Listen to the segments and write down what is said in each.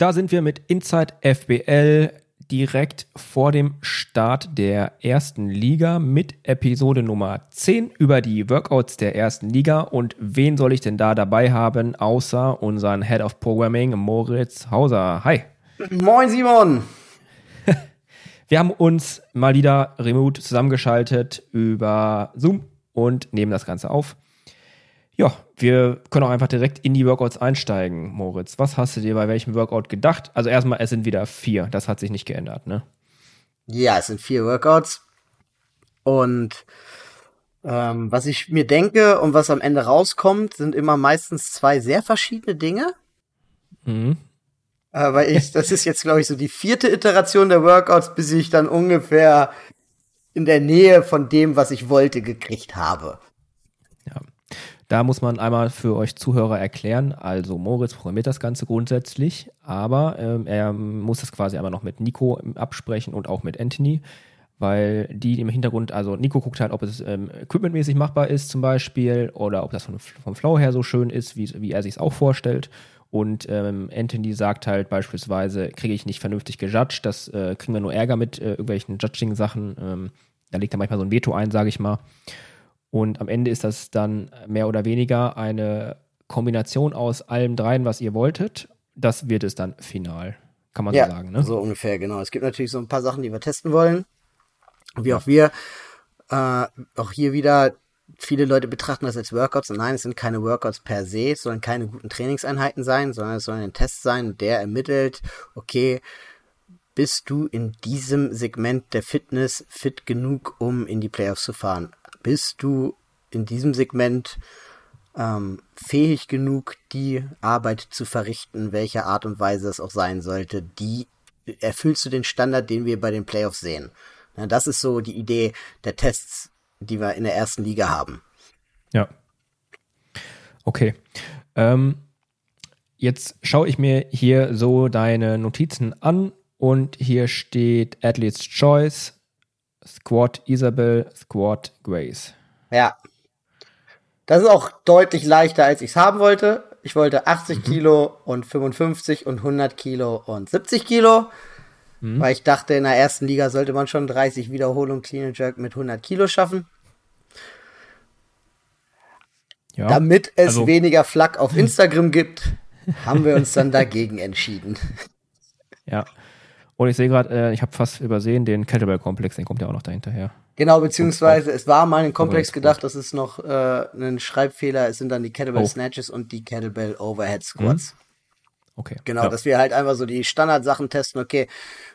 Da sind wir mit Inside FBL direkt vor dem Start der ersten Liga mit Episode Nummer 10 über die Workouts der ersten Liga. Und wen soll ich denn da dabei haben, außer unseren Head of Programming, Moritz Hauser. Hi. Moin, Simon. Wir haben uns mal wieder remote zusammengeschaltet über Zoom und nehmen das Ganze auf. Ja, wir können auch einfach direkt in die Workouts einsteigen, Moritz. Was hast du dir bei welchem Workout gedacht? Also erstmal, es sind wieder vier. Das hat sich nicht geändert, ne? Ja, es sind vier Workouts. Und ähm, was ich mir denke und was am Ende rauskommt, sind immer meistens zwei sehr verschiedene Dinge. Mhm. Aber ich, das ist jetzt, glaube ich, so die vierte Iteration der Workouts, bis ich dann ungefähr in der Nähe von dem, was ich wollte, gekriegt habe. Da muss man einmal für euch Zuhörer erklären. Also Moritz programmiert das Ganze grundsätzlich, aber ähm, er muss das quasi einmal noch mit Nico absprechen und auch mit Anthony, weil die im Hintergrund, also Nico guckt halt, ob es ähm, equipmentmäßig machbar ist zum Beispiel oder ob das von, vom Flow her so schön ist, wie, wie er sich es auch vorstellt. Und ähm, Anthony sagt halt beispielsweise, kriege ich nicht vernünftig gejudged, das äh, kriegen wir nur Ärger mit äh, irgendwelchen Judging-Sachen. Ähm, da legt er manchmal so ein Veto ein, sage ich mal. Und am Ende ist das dann mehr oder weniger eine Kombination aus allem dreien, was ihr wolltet. Das wird es dann final, kann man ja, so sagen. Ne? So ungefähr, genau. Es gibt natürlich so ein paar Sachen, die wir testen wollen. Wie auch wir. Äh, auch hier wieder, viele Leute betrachten das als Workouts. Und nein, es sind keine Workouts per se, es sollen keine guten Trainingseinheiten sein, sondern es soll ein Test sein, der ermittelt, okay, bist du in diesem Segment der Fitness fit genug, um in die Playoffs zu fahren? Bist du in diesem Segment ähm, fähig genug, die Arbeit zu verrichten, welcher Art und Weise es auch sein sollte, die erfüllst du den Standard, den wir bei den Playoffs sehen. Ja, das ist so die Idee der Tests, die wir in der ersten Liga haben. Ja. Okay. Ähm, jetzt schaue ich mir hier so deine Notizen an und hier steht Athlete's Choice, Squad Isabel, Squad Grace. Ja. Das ist auch deutlich leichter, als ich es haben wollte. Ich wollte 80 mhm. Kilo und 55 und 100 Kilo und 70 Kilo. Mhm. Weil ich dachte, in der ersten Liga sollte man schon 30 Wiederholungen Clean and Jerk mit 100 Kilo schaffen. Ja, Damit es also, weniger Flack auf Instagram gibt, haben wir uns dann dagegen entschieden. Ja, und ich sehe gerade, äh, ich habe fast übersehen, den Kettlebell-Komplex, den kommt ja auch noch dahinterher. Genau, beziehungsweise es war mal ein Komplex gedacht, das ist noch äh, ein Schreibfehler. Es sind dann die Kettlebell oh. Snatches und die Kettlebell Overhead Squats. Mhm. Okay. Genau, ja. dass wir halt einfach so die Standardsachen testen. Okay,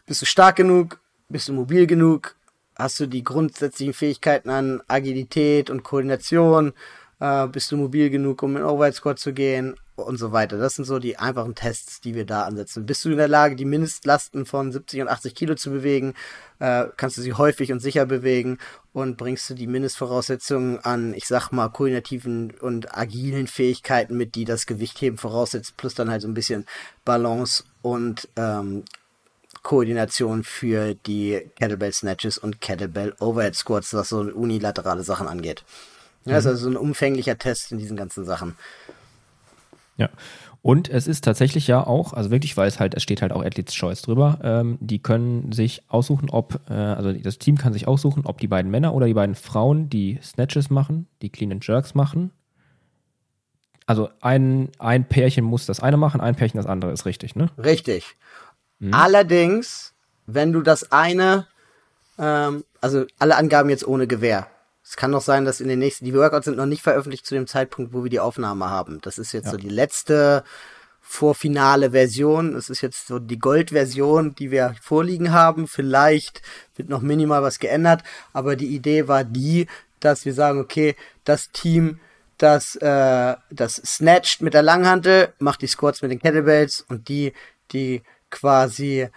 bist du stark genug? Bist du mobil genug? Hast du die grundsätzlichen Fähigkeiten an Agilität und Koordination? Äh, bist du mobil genug, um in Overhead Squat zu gehen? und so weiter. Das sind so die einfachen Tests, die wir da ansetzen. Bist du in der Lage, die Mindestlasten von 70 und 80 Kilo zu bewegen? Äh, kannst du sie häufig und sicher bewegen und bringst du die Mindestvoraussetzungen an, ich sag mal, koordinativen und agilen Fähigkeiten mit, die das Gewichtheben voraussetzt, plus dann halt so ein bisschen Balance und ähm, Koordination für die Kettlebell Snatches und Kettlebell Overhead Squats, was so unilaterale Sachen angeht. Ja, mhm. ist also so ein umfänglicher Test in diesen ganzen Sachen. Ja. Und es ist tatsächlich ja auch, also wirklich, weil es halt, es steht halt auch Athletes Choice drüber, ähm, die können sich aussuchen, ob, äh, also das Team kann sich aussuchen, ob die beiden Männer oder die beiden Frauen die Snatches machen, die Clean and Jerks machen. Also ein, ein Pärchen muss das eine machen, ein Pärchen das andere, ist richtig, ne? Richtig. Hm. Allerdings, wenn du das eine, ähm, also alle Angaben jetzt ohne Gewehr, es kann noch sein, dass in den nächsten, die Workouts sind noch nicht veröffentlicht zu dem Zeitpunkt, wo wir die Aufnahme haben. Das ist jetzt ja. so die letzte vorfinale Version. Es ist jetzt so die Gold-Version, die wir vorliegen haben. Vielleicht wird noch minimal was geändert, aber die Idee war die, dass wir sagen, okay, das Team, das, äh, das snatcht mit der Langhantel, macht die Squats mit den Kettlebells und die, die quasi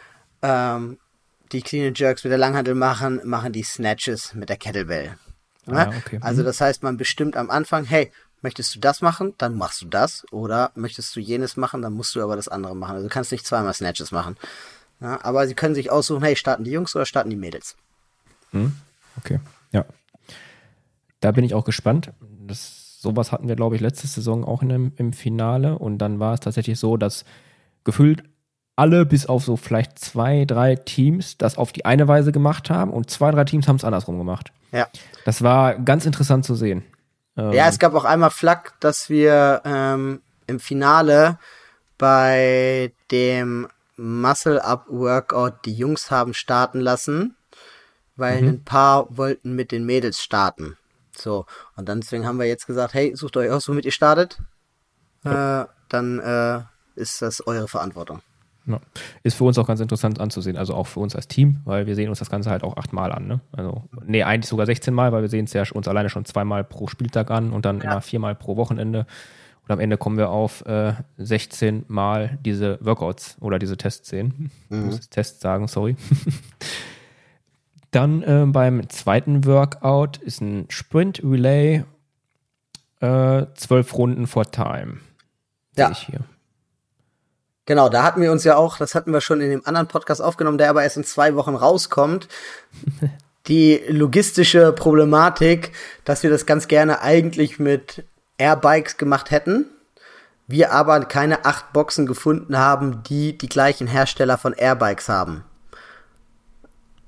ähm, die Clean Jerks mit der Langhantel machen, machen die Snatches mit der Kettlebell. Ne? Ah, okay. Also mhm. das heißt, man bestimmt am Anfang, hey, möchtest du das machen, dann machst du das. Oder möchtest du jenes machen, dann musst du aber das andere machen. Also du kannst nicht zweimal Snatches machen. Ja, aber sie können sich aussuchen, hey, starten die Jungs oder starten die Mädels. Mhm. Okay, ja. Da bin ich auch gespannt. Das, sowas hatten wir, glaube ich, letzte Saison auch in dem, im Finale. Und dann war es tatsächlich so, dass gefühlt alle bis auf so vielleicht zwei, drei Teams das auf die eine Weise gemacht haben und zwei, drei Teams haben es andersrum gemacht. Ja. Das war ganz interessant zu sehen. Ähm, ja, es gab auch einmal Flak, dass wir ähm, im Finale bei dem Muscle-Up-Workout die Jungs haben starten lassen, weil mhm. ein paar wollten mit den Mädels starten. So, und dann deswegen haben wir jetzt gesagt, hey, sucht euch aus, womit ihr startet. Äh, dann äh, ist das eure Verantwortung. Ja. Ist für uns auch ganz interessant anzusehen, also auch für uns als Team, weil wir sehen uns das Ganze halt auch achtmal an. Ne? Also, nee, eigentlich sogar 16 Mal, weil wir sehen es ja uns alleine schon zweimal pro Spieltag an und dann ja. immer viermal pro Wochenende. Und am Ende kommen wir auf äh, 16 Mal diese Workouts oder diese Tests sehen. Mhm. Ich muss Tests sagen, sorry. dann äh, beim zweiten Workout ist ein Sprint Relay, äh, zwölf Runden vor Time. Ja. Ich hier. Genau, da hatten wir uns ja auch, das hatten wir schon in dem anderen Podcast aufgenommen, der aber erst in zwei Wochen rauskommt. Die logistische Problematik, dass wir das ganz gerne eigentlich mit Airbikes gemacht hätten. Wir aber keine acht Boxen gefunden haben, die die gleichen Hersteller von Airbikes haben.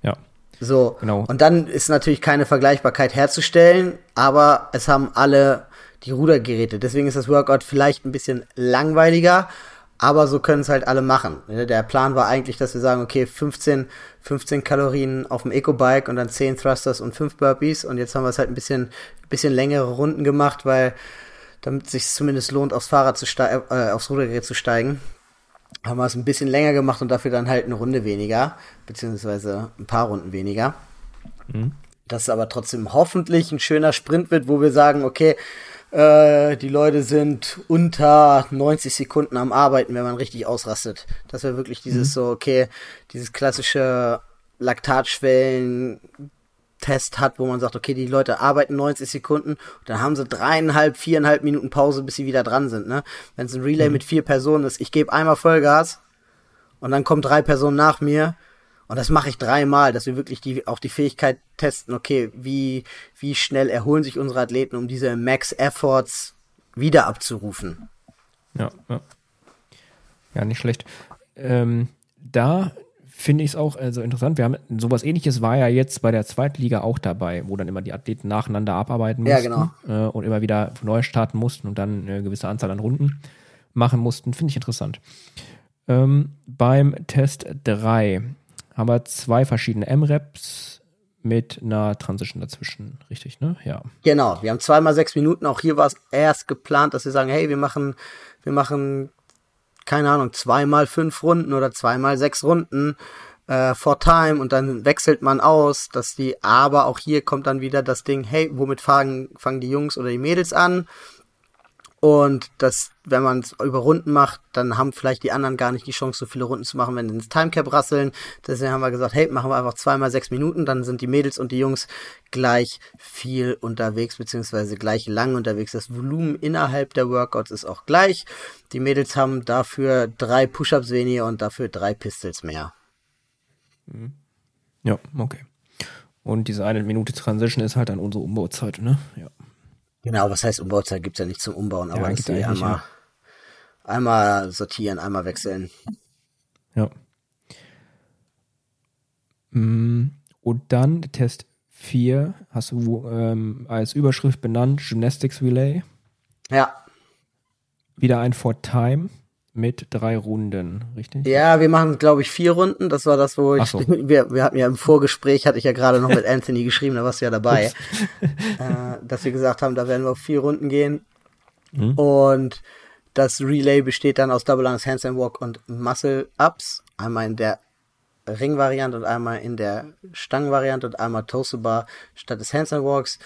Ja. So. Genau. Und dann ist natürlich keine Vergleichbarkeit herzustellen, aber es haben alle die Rudergeräte. Deswegen ist das Workout vielleicht ein bisschen langweiliger, aber so können es halt alle machen. Ne, der Plan war eigentlich, dass wir sagen, okay, 15, 15 Kalorien auf dem Eco-Bike und dann 10 Thrusters und 5 Burpees. Und jetzt haben wir es halt ein bisschen, bisschen längere Runden gemacht, weil damit es sich zumindest lohnt, aufs Fahrrad zu steigen, äh, aufs Rudergerät zu steigen, haben wir es ein bisschen länger gemacht und dafür dann halt eine Runde weniger, beziehungsweise ein paar Runden weniger. Mhm. Dass aber trotzdem hoffentlich ein schöner Sprint wird, wo wir sagen, okay, äh, die Leute sind unter 90 Sekunden am Arbeiten, wenn man richtig ausrastet. Das wäre wirklich dieses mhm. so, okay, dieses klassische Laktatschwellen Test hat, wo man sagt, okay, die Leute arbeiten 90 Sekunden, dann haben sie dreieinhalb, viereinhalb Minuten Pause, bis sie wieder dran sind. Ne? Wenn es ein Relay mhm. mit vier Personen ist, ich gebe einmal Vollgas und dann kommen drei Personen nach mir und das mache ich dreimal, dass wir wirklich die, auch die Fähigkeit testen, okay, wie, wie schnell erholen sich unsere Athleten, um diese Max-Efforts wieder abzurufen. Ja, ja. Ja, nicht schlecht. Ähm, da finde ich es auch also interessant. Wir haben sowas ähnliches war ja jetzt bei der Zweitliga auch dabei, wo dann immer die Athleten nacheinander abarbeiten mussten ja, genau. äh, und immer wieder neu starten mussten und dann eine gewisse Anzahl an Runden machen mussten. Finde ich interessant. Ähm, beim Test 3 haben wir zwei verschiedene M-Reps mit einer Transition dazwischen, richtig, ne? Ja. Genau, wir haben zweimal sechs Minuten. Auch hier war es erst geplant, dass wir sagen, hey, wir machen, wir machen, keine Ahnung, zweimal fünf Runden oder zweimal sechs Runden äh, for time und dann wechselt man aus, dass die, aber auch hier kommt dann wieder das Ding, hey, womit fangen, fangen die Jungs oder die Mädels an? Und das, wenn man es über Runden macht, dann haben vielleicht die anderen gar nicht die Chance, so viele Runden zu machen, wenn sie ins Timecap rasseln. Deswegen haben wir gesagt, hey, machen wir einfach zweimal sechs Minuten, dann sind die Mädels und die Jungs gleich viel unterwegs, beziehungsweise gleich lang unterwegs. Das Volumen innerhalb der Workouts ist auch gleich. Die Mädels haben dafür drei Push-Ups weniger und dafür drei Pistols mehr. Mhm. Ja, okay. Und diese eine Minute Transition ist halt dann unsere Umbauzeit, ne? Ja. Genau, was heißt Umbauzeit gibt's ja nicht zum Umbauen, aber ja, die einmal, ja. Einmal sortieren, einmal wechseln. Ja. Mm, und dann Test 4 hast du ähm, als Überschrift benannt Gymnastics Relay. Ja. Wieder ein For Time mit drei Runden, richtig? Ja, wir machen, glaube ich, vier Runden. Das war das, wo ich, so. wir, wir hatten ja im Vorgespräch, hatte ich ja gerade noch mit Anthony geschrieben, da warst du ja dabei, äh, dass wir gesagt haben, da werden wir auf vier Runden gehen. Mhm. Und das Relay besteht dann aus Double Arms Handstand Walk und Muscle Ups. Einmal in der Ring-Variante und einmal in der Stangen-Variante und einmal Toast Bar statt des Handstand Walks.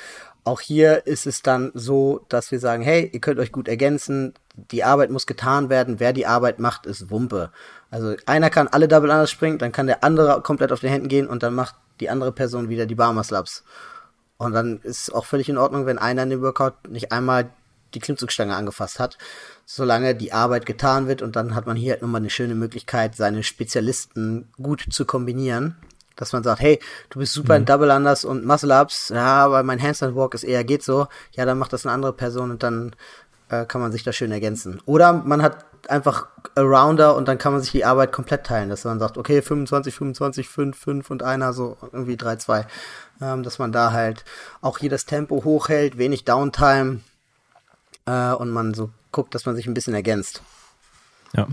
Auch hier ist es dann so, dass wir sagen, hey, ihr könnt euch gut ergänzen, die Arbeit muss getan werden, wer die Arbeit macht, ist Wumpe. Also einer kann alle Double Unders springen, dann kann der andere komplett auf den Händen gehen und dann macht die andere Person wieder die Barmer Slaps. Und dann ist auch völlig in Ordnung, wenn einer in dem Workout nicht einmal die Klimmzugstange angefasst hat, solange die Arbeit getan wird und dann hat man hier halt nochmal eine schöne Möglichkeit, seine Spezialisten gut zu kombinieren. Dass man sagt, hey, du bist super mhm. in Double Unders und Muscle Ups, ja, aber mein Handstand Walk ist eher geht so, ja, dann macht das eine andere Person und dann äh, kann man sich da schön ergänzen. Oder man hat einfach Arounder und dann kann man sich die Arbeit komplett teilen, dass man sagt, okay, 25, 25, 5, 5 und einer, so irgendwie 3, 2. Ähm, dass man da halt auch hier das Tempo hochhält, wenig Downtime äh, und man so guckt, dass man sich ein bisschen ergänzt. Ja.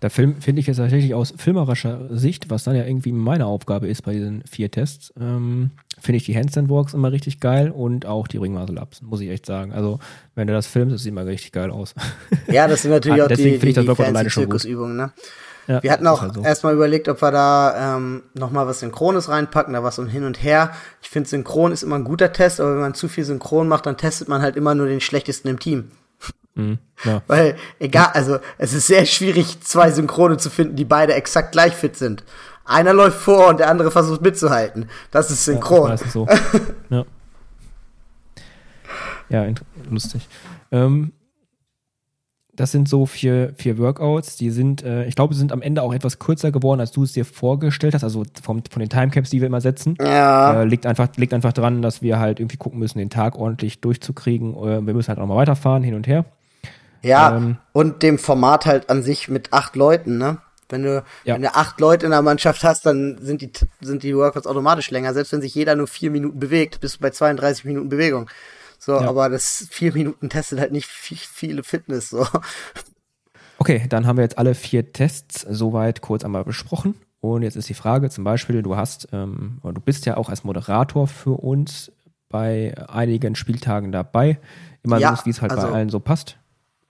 Da finde ich jetzt tatsächlich aus filmerischer Sicht, was dann ja irgendwie meine Aufgabe ist bei diesen vier Tests, ähm, finde ich die Handstand Walks immer richtig geil und auch die Ring Muscle Ups, muss ich echt sagen. Also, wenn du das filmst, das sieht immer richtig geil aus. Ja, das sind natürlich ah, auch die, die, die fancy Zirkusübungen, ne? Ja, wir hatten auch halt so. erstmal überlegt, ob wir da ähm, nochmal was Synchrones reinpacken, da was so hin und her. Ich finde, Synchron ist immer ein guter Test, aber wenn man zu viel Synchron macht, dann testet man halt immer nur den schlechtesten im Team. Mhm, ja. Weil, egal, also es ist sehr schwierig, zwei Synchrone zu finden, die beide exakt gleich fit sind. Einer läuft vor und der andere versucht mitzuhalten. Das ist synchron. Ja, das so. ja. ja, lustig. Ähm, das sind so vier, vier Workouts, die sind, äh, ich glaube, sind am Ende auch etwas kürzer geworden, als du es dir vorgestellt hast, also vom, von den Timecaps, die wir immer setzen. Ja. Äh, liegt, einfach, liegt einfach dran, dass wir halt irgendwie gucken müssen, den Tag ordentlich durchzukriegen. Äh, wir müssen halt auch mal weiterfahren, hin und her. Ja, ähm, und dem Format halt an sich mit acht Leuten, ne? Wenn du, ja. wenn du acht Leute in der Mannschaft hast, dann sind die, sind die Workouts automatisch länger. Selbst wenn sich jeder nur vier Minuten bewegt, bist du bei 32 Minuten Bewegung. So, ja. aber das vier Minuten testet halt nicht viel, viele Fitness, so. Okay, dann haben wir jetzt alle vier Tests soweit kurz einmal besprochen. Und jetzt ist die Frage, zum Beispiel, du hast, ähm, du bist ja auch als Moderator für uns bei einigen Spieltagen dabei. Immer ja, so, wie es halt also, bei allen so passt.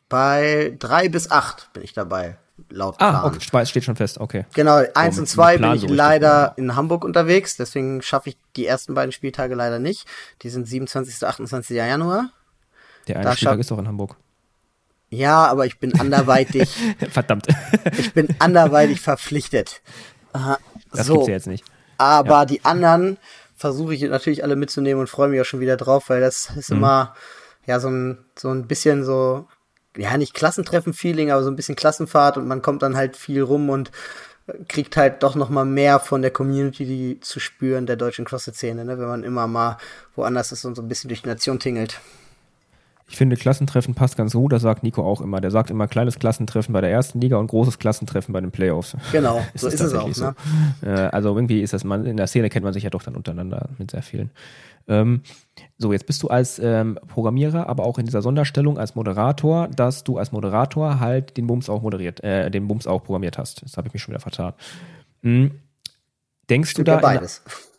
Bei drei bis acht bin ich dabei, laut Ah, Plan. okay, steht schon fest, okay. Genau, eins so, und zwei bin ich so leider in Hamburg unterwegs, deswegen schaffe ich die ersten beiden Spieltage leider nicht. Die sind 27. 28. Januar. Der eine da Spieltag ist doch in Hamburg. Ja, aber ich bin anderweitig. Verdammt. ich bin anderweitig verpflichtet. Aha, das so. gibt's ja jetzt nicht. Aber ja. die anderen versuche ich natürlich alle mitzunehmen und freue mich auch schon wieder drauf, weil das ist mhm. immer ja so ein so ein bisschen so ja, nicht Klassentreffen-Feeling, aber so ein bisschen Klassenfahrt und man kommt dann halt viel rum und kriegt halt doch noch mal mehr von der Community die zu spüren, der deutschen CrossFit-Szene, ne? wenn man immer mal woanders ist und so ein bisschen durch die Nation tingelt. Ich finde, Klassentreffen passt ganz gut, das sagt Nico auch immer. Der sagt immer kleines Klassentreffen bei der ersten Liga und großes Klassentreffen bei den Playoffs. Genau, ist so ist es auch. Ne? Äh, also irgendwie ist das, man, in der Szene kennt man sich ja doch dann untereinander mit sehr vielen. Ähm, so, jetzt bist du als ähm, Programmierer, aber auch in dieser Sonderstellung als Moderator, dass du als Moderator halt den Bums auch moderiert, äh, den Bums auch programmiert hast. Das habe ich mich schon wieder vertan. Hm. Denkst Stimmt du da? beides. In,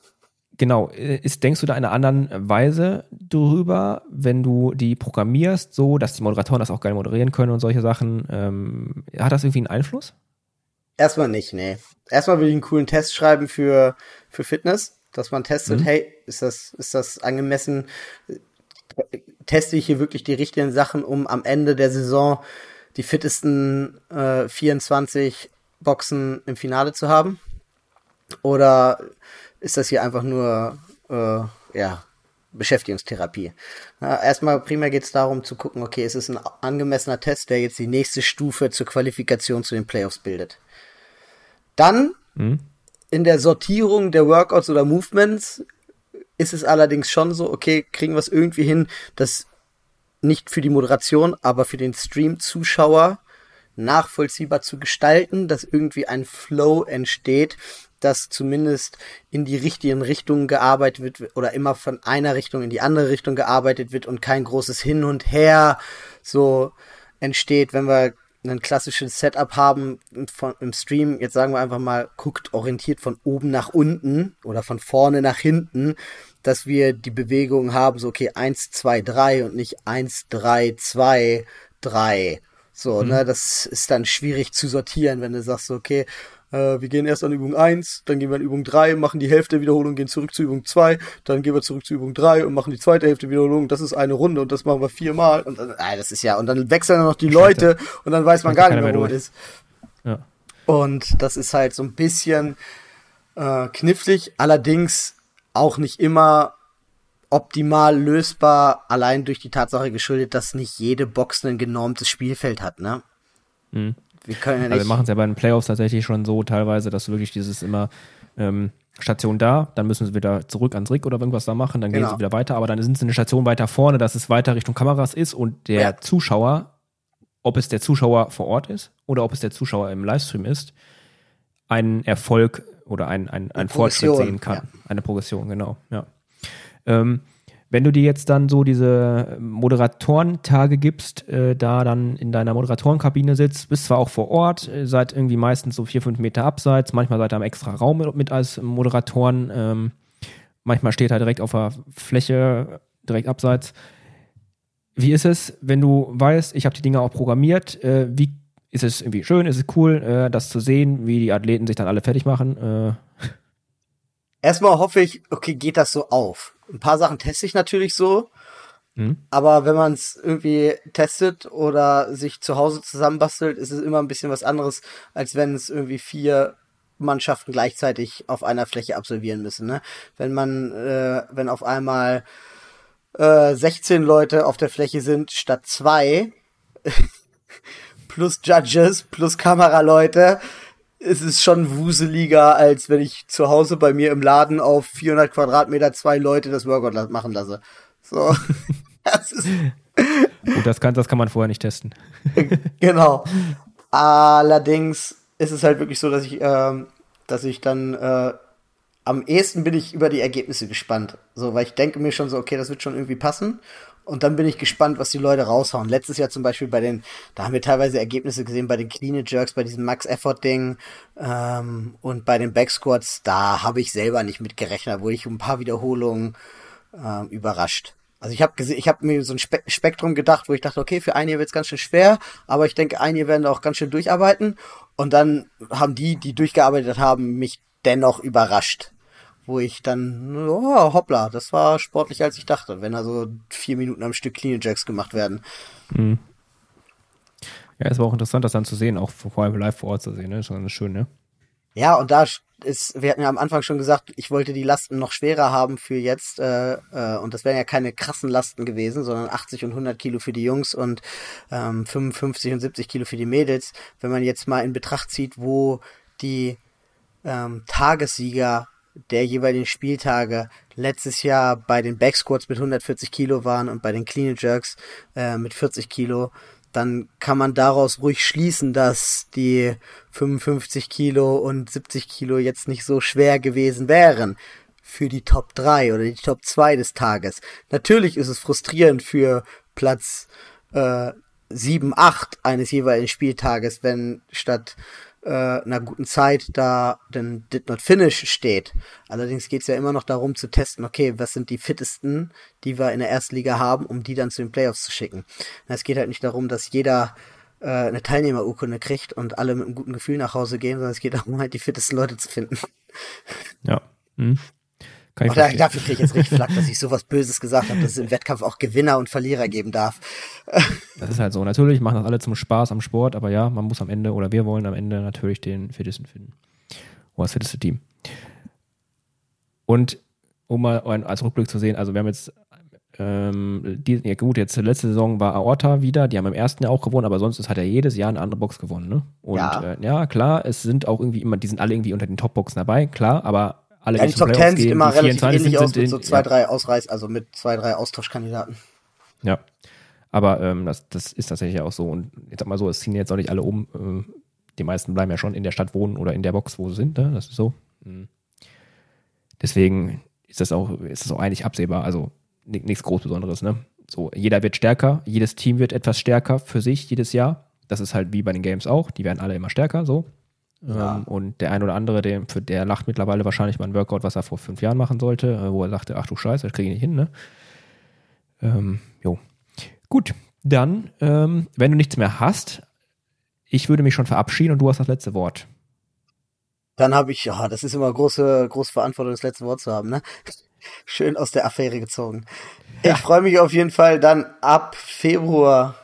Genau, äh, ist, denkst du da in einer anderen Weise drüber, wenn du die programmierst, so dass die Moderatoren das auch geil moderieren können und solche Sachen? Ähm, hat das irgendwie einen Einfluss? Erstmal nicht, nee. Erstmal will ich einen coolen Test schreiben für, für Fitness, dass man testet, mhm. hey, ist das, ist das angemessen? Teste ich hier wirklich die richtigen Sachen, um am Ende der Saison die fittesten äh, 24 Boxen im Finale zu haben? Oder ist das hier einfach nur, äh, ja, Beschäftigungstherapie. Ja, erstmal primär geht es darum zu gucken, okay, ist es ein angemessener Test, der jetzt die nächste Stufe zur Qualifikation zu den Playoffs bildet. Dann mhm. In der Sortierung der Workouts oder Movements ist es allerdings schon so, okay, kriegen wir es irgendwie hin, dass nicht für die Moderation, aber für den Stream-Zuschauer nachvollziehbar zu gestalten, dass irgendwie ein Flow entsteht, dass zumindest in die richtigen Richtungen gearbeitet wird oder immer von einer Richtung in die andere Richtung gearbeitet wird und kein großes Hin und Her so entsteht, wenn wir ein klassisches Setup haben von, im Stream, jetzt sagen wir einfach mal, guckt orientiert von oben nach unten oder von vorne nach hinten, dass wir die Bewegung haben, so okay, eins zwei drei und nicht eins drei zwei drei So, mhm. ne, das ist dann schwierig zu sortieren, wenn du sagst, okay, äh, wir gehen erst an Übung 1, dann gehen wir an Übung 3, machen die Hälfte der Wiederholung, gehen zurück zu Übung 2, dann gehen wir zurück zu Übung 3 und machen die zweite Hälfte Wiederholung. Das ist eine Runde und das machen wir viermal. Und dann, äh, das ist ja, und dann wechseln dann noch die Leute und dann weiß man gar nicht mehr, wo es ist. Ja. Und das ist halt so ein bisschen äh, knifflig, allerdings auch nicht immer optimal lösbar, allein durch die Tatsache geschuldet, dass nicht jede Box ein genormtes Spielfeld hat, ne? Mhm. Wir können ja nicht. Also wir machen es ja bei den Playoffs tatsächlich schon so teilweise, dass du wirklich dieses immer ähm, Station da, dann müssen sie wieder zurück ans Rig oder irgendwas da machen, dann genau. gehen sie wieder weiter, aber dann sind sie eine Station weiter vorne, dass es weiter Richtung Kameras ist und der ja. Zuschauer ob es der Zuschauer vor Ort ist oder ob es der Zuschauer im Livestream ist, einen Erfolg oder einen, einen, einen Fortschritt sehen kann. Ja. Eine Progression, genau, ja. Ähm, wenn du dir jetzt dann so diese Moderatorentage gibst, äh, da dann in deiner Moderatorenkabine sitzt, bist zwar auch vor Ort, äh, seid irgendwie meistens so vier, fünf Meter abseits, manchmal seid ihr am extra Raum mit, mit als Moderatoren, ähm, manchmal steht er direkt auf der Fläche, direkt abseits. Wie ist es, wenn du weißt, ich habe die Dinge auch programmiert, äh, wie ist es irgendwie schön, ist es cool, äh, das zu sehen, wie die Athleten sich dann alle fertig machen? Äh. Erstmal hoffe ich, okay, geht das so auf? Ein paar Sachen teste ich natürlich so. Mhm. Aber wenn man es irgendwie testet oder sich zu Hause zusammenbastelt, ist es immer ein bisschen was anderes, als wenn es irgendwie vier Mannschaften gleichzeitig auf einer Fläche absolvieren müssen. Ne? Wenn man, äh, wenn auf einmal äh, 16 Leute auf der Fläche sind statt zwei, plus Judges, plus Kameraleute, es ist schon wuseliger, als wenn ich zu Hause bei mir im Laden auf 400 Quadratmeter zwei Leute das Workout machen lasse. So. das ist Gut, das kann, das kann man vorher nicht testen. genau. Allerdings ist es halt wirklich so, dass ich, ähm, dass ich dann äh, am ehesten bin ich über die Ergebnisse gespannt. So, weil ich denke mir schon so, okay, das wird schon irgendwie passen. Und dann bin ich gespannt, was die Leute raushauen. Letztes Jahr zum Beispiel bei den, da haben wir teilweise Ergebnisse gesehen bei den Clean Jerks, bei diesem Max-Effort-Ding ähm, und bei den Backsquats, da habe ich selber nicht mit gerechnet, wurde ich um ein paar Wiederholungen ähm, überrascht. Also ich habe ich habe mir so ein Spe Spektrum gedacht, wo ich dachte, okay, für einige wird's ganz schön schwer, aber ich denke, einige werden auch ganz schön durcharbeiten. Und dann haben die, die durchgearbeitet haben, mich dennoch überrascht wo ich dann, oh, hoppla, das war sportlicher als ich dachte, wenn also vier Minuten am Stück Clean Jacks gemacht werden. Mhm. Ja, es war auch interessant, das dann zu sehen, auch vor allem live vor Ort zu sehen, ne? Schon schön, ne? Ja, und da ist, wir hatten ja am Anfang schon gesagt, ich wollte die Lasten noch schwerer haben für jetzt, äh, äh, und das wären ja keine krassen Lasten gewesen, sondern 80 und 100 Kilo für die Jungs und ähm, 55 und 70 Kilo für die Mädels. Wenn man jetzt mal in Betracht zieht, wo die ähm, Tagessieger der jeweiligen Spieltage letztes Jahr bei den Backsquats mit 140 Kilo waren und bei den Clean Jerks äh, mit 40 Kilo, dann kann man daraus ruhig schließen, dass die 55 Kilo und 70 Kilo jetzt nicht so schwer gewesen wären für die Top 3 oder die Top 2 des Tages. Natürlich ist es frustrierend für Platz äh, 7, 8 eines jeweiligen Spieltages, wenn statt äh, einer guten Zeit da denn Did Not Finish steht. Allerdings geht es ja immer noch darum zu testen, okay, was sind die fittesten, die wir in der ersten Liga haben, um die dann zu den Playoffs zu schicken. Es geht halt nicht darum, dass jeder äh, eine Teilnehmerurkunde kriegt und alle mit einem guten Gefühl nach Hause gehen, sondern es geht darum, halt die fittesten Leute zu finden. Ja. Hm. Kann ich da, dafür kriege ich jetzt richtig Flack, dass ich sowas Böses gesagt habe, dass es im Wettkampf auch Gewinner und Verlierer geben darf. Das ist halt so. Natürlich machen das alle zum Spaß am Sport, aber ja, man muss am Ende oder wir wollen am Ende natürlich den fittesten finden. Oder das fitteste Team. Und um mal als Rückblick zu sehen, also wir haben jetzt ähm, die, ja gut, jetzt letzte Saison war Aorta wieder, die haben im ersten Jahr auch gewonnen, aber sonst hat er jedes Jahr eine andere Box gewonnen, ne? Und ja. Äh, ja, klar, es sind auch irgendwie immer, die sind alle irgendwie unter den Topboxen dabei, klar, aber alle ja, die Top 10 sieht immer relativ ähnlich aus mit so zwei, drei Ausreiß, also mit zwei, drei Austauschkandidaten. Ja. Aber ähm, das, das ist tatsächlich auch so. Und jetzt sag mal so, es ziehen jetzt auch nicht alle um. Äh, die meisten bleiben ja schon in der Stadt wohnen oder in der Box, wo sie sind. Ne? Das ist so. Mhm. Deswegen ist das auch, ist das auch eigentlich absehbar. Also nichts groß Besonderes. Ne? So, jeder wird stärker, jedes Team wird etwas stärker für sich jedes Jahr. Das ist halt wie bei den Games auch. Die werden alle immer stärker. So. Ja. Ähm, und der ein oder andere, der, für, der lacht mittlerweile wahrscheinlich mal ein Workout, was er vor fünf Jahren machen sollte, äh, wo er sagte, ach du Scheiße, das kriege ich nicht hin, ne? Ähm, jo. Gut, dann, ähm, wenn du nichts mehr hast, ich würde mich schon verabschieden und du hast das letzte Wort. Dann habe ich, ja, das ist immer große, große Verantwortung, das letzte Wort zu haben, ne? Schön aus der Affäre gezogen. Ja. Ich freue mich auf jeden Fall dann ab Februar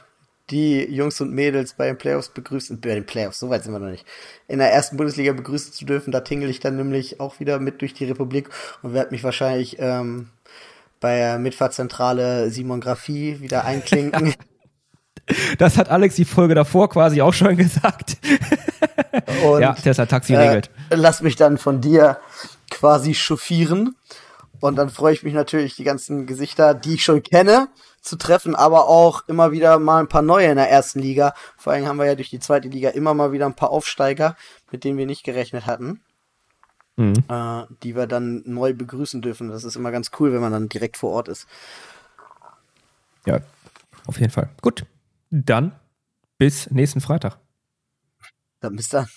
die Jungs und Mädels bei den Playoffs begrüßen, bei den Playoffs, so weit sind wir noch nicht, in der ersten Bundesliga begrüßen zu dürfen. Da tingle ich dann nämlich auch wieder mit durch die Republik und werde mich wahrscheinlich ähm, bei der Mitfahrzentrale Simon Graphie wieder einklinken. Das hat Alex die Folge davor quasi auch schon gesagt. Und, ja, Tesla Taxi äh, regelt. Lass mich dann von dir quasi chauffieren. Und dann freue ich mich natürlich, die ganzen Gesichter, die ich schon kenne, zu treffen, aber auch immer wieder mal ein paar neue in der ersten Liga. Vor allem haben wir ja durch die zweite Liga immer mal wieder ein paar Aufsteiger, mit denen wir nicht gerechnet hatten. Mhm. Äh, die wir dann neu begrüßen dürfen. Das ist immer ganz cool, wenn man dann direkt vor Ort ist. Ja, auf jeden Fall. Gut, dann bis nächsten Freitag. Dann bis dann.